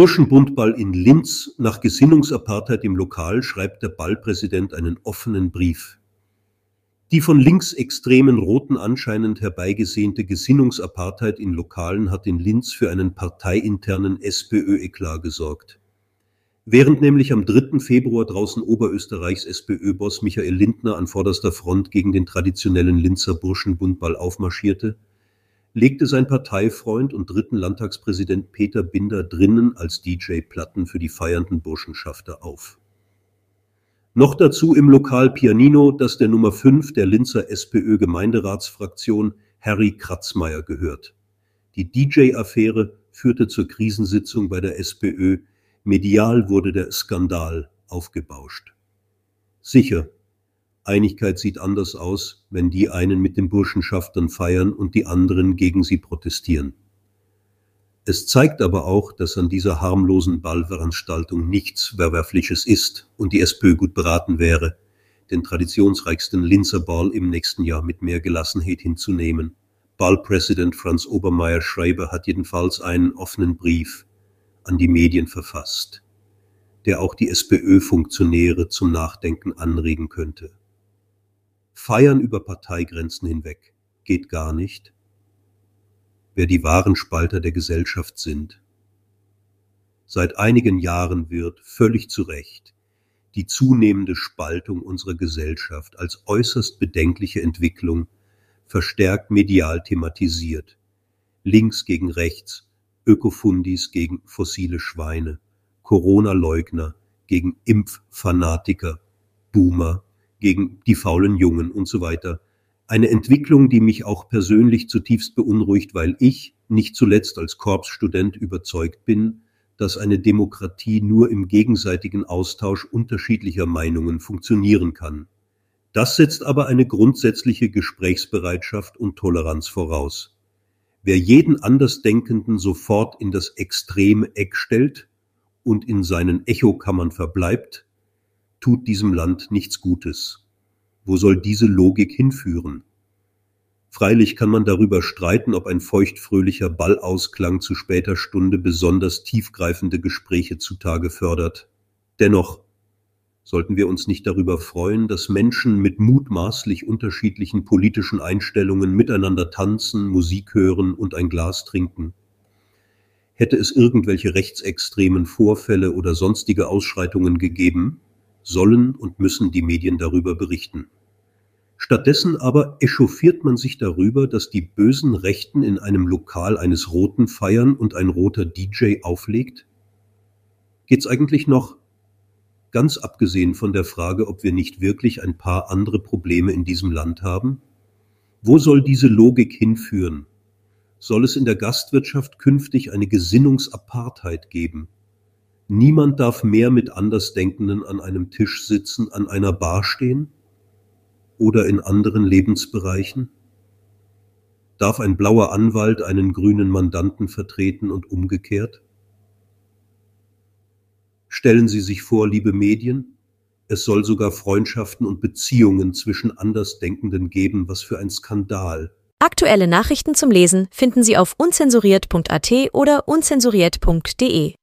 Burschenbundball in Linz nach Gesinnungsapartheid im Lokal schreibt der Ballpräsident einen offenen Brief. Die von linksextremen Roten anscheinend herbeigesehnte Gesinnungsapartheid in Lokalen hat in Linz für einen parteiinternen SPÖ-Eklat gesorgt. Während nämlich am 3. Februar draußen Oberösterreichs SPÖ-Boss Michael Lindner an vorderster Front gegen den traditionellen Linzer Burschenbundball aufmarschierte, legte sein Parteifreund und dritten Landtagspräsident Peter Binder drinnen als DJ Platten für die feiernden Burschenschafter auf. Noch dazu im Lokal Pianino, das der Nummer 5 der Linzer SPÖ-Gemeinderatsfraktion Harry Kratzmeier gehört. Die DJ-Affäre führte zur Krisensitzung bei der SPÖ. Medial wurde der Skandal aufgebauscht. Sicher, Einigkeit sieht anders aus, wenn die einen mit den Burschenschaftern feiern und die anderen gegen sie protestieren. Es zeigt aber auch, dass an dieser harmlosen Ballveranstaltung nichts Verwerfliches ist und die SPÖ gut beraten wäre, den traditionsreichsten Linzer Ball im nächsten Jahr mit mehr Gelassenheit hinzunehmen. Ballpräsident Franz Obermeier Schreiber hat jedenfalls einen offenen Brief an die Medien verfasst, der auch die SPÖ-Funktionäre zum Nachdenken anregen könnte. Feiern über Parteigrenzen hinweg geht gar nicht, wer die wahren Spalter der Gesellschaft sind. Seit einigen Jahren wird, völlig zu Recht, die zunehmende Spaltung unserer Gesellschaft als äußerst bedenkliche Entwicklung verstärkt medial thematisiert. Links gegen rechts, Ökofundis gegen fossile Schweine, Corona-Leugner gegen Impffanatiker, Boomer gegen die faulen Jungen und so weiter. Eine Entwicklung, die mich auch persönlich zutiefst beunruhigt, weil ich, nicht zuletzt als Korpsstudent, überzeugt bin, dass eine Demokratie nur im gegenseitigen Austausch unterschiedlicher Meinungen funktionieren kann. Das setzt aber eine grundsätzliche Gesprächsbereitschaft und Toleranz voraus. Wer jeden Andersdenkenden sofort in das extreme Eck stellt und in seinen Echokammern verbleibt, tut diesem Land nichts Gutes. Wo soll diese Logik hinführen? Freilich kann man darüber streiten, ob ein feuchtfröhlicher Ballausklang zu später Stunde besonders tiefgreifende Gespräche zutage fördert. Dennoch sollten wir uns nicht darüber freuen, dass Menschen mit mutmaßlich unterschiedlichen politischen Einstellungen miteinander tanzen, Musik hören und ein Glas trinken. Hätte es irgendwelche rechtsextremen Vorfälle oder sonstige Ausschreitungen gegeben, sollen und müssen die Medien darüber berichten. Stattdessen aber echauffiert man sich darüber, dass die bösen Rechten in einem Lokal eines Roten feiern und ein roter DJ auflegt? Geht's eigentlich noch? Ganz abgesehen von der Frage, ob wir nicht wirklich ein paar andere Probleme in diesem Land haben? Wo soll diese Logik hinführen? Soll es in der Gastwirtschaft künftig eine Gesinnungsapartheit geben? Niemand darf mehr mit Andersdenkenden an einem Tisch sitzen, an einer Bar stehen oder in anderen Lebensbereichen? Darf ein blauer Anwalt einen grünen Mandanten vertreten und umgekehrt? Stellen Sie sich vor, liebe Medien, es soll sogar Freundschaften und Beziehungen zwischen Andersdenkenden geben, was für ein Skandal. Aktuelle Nachrichten zum Lesen finden Sie auf unzensuriert.at oder unzensuriert.de.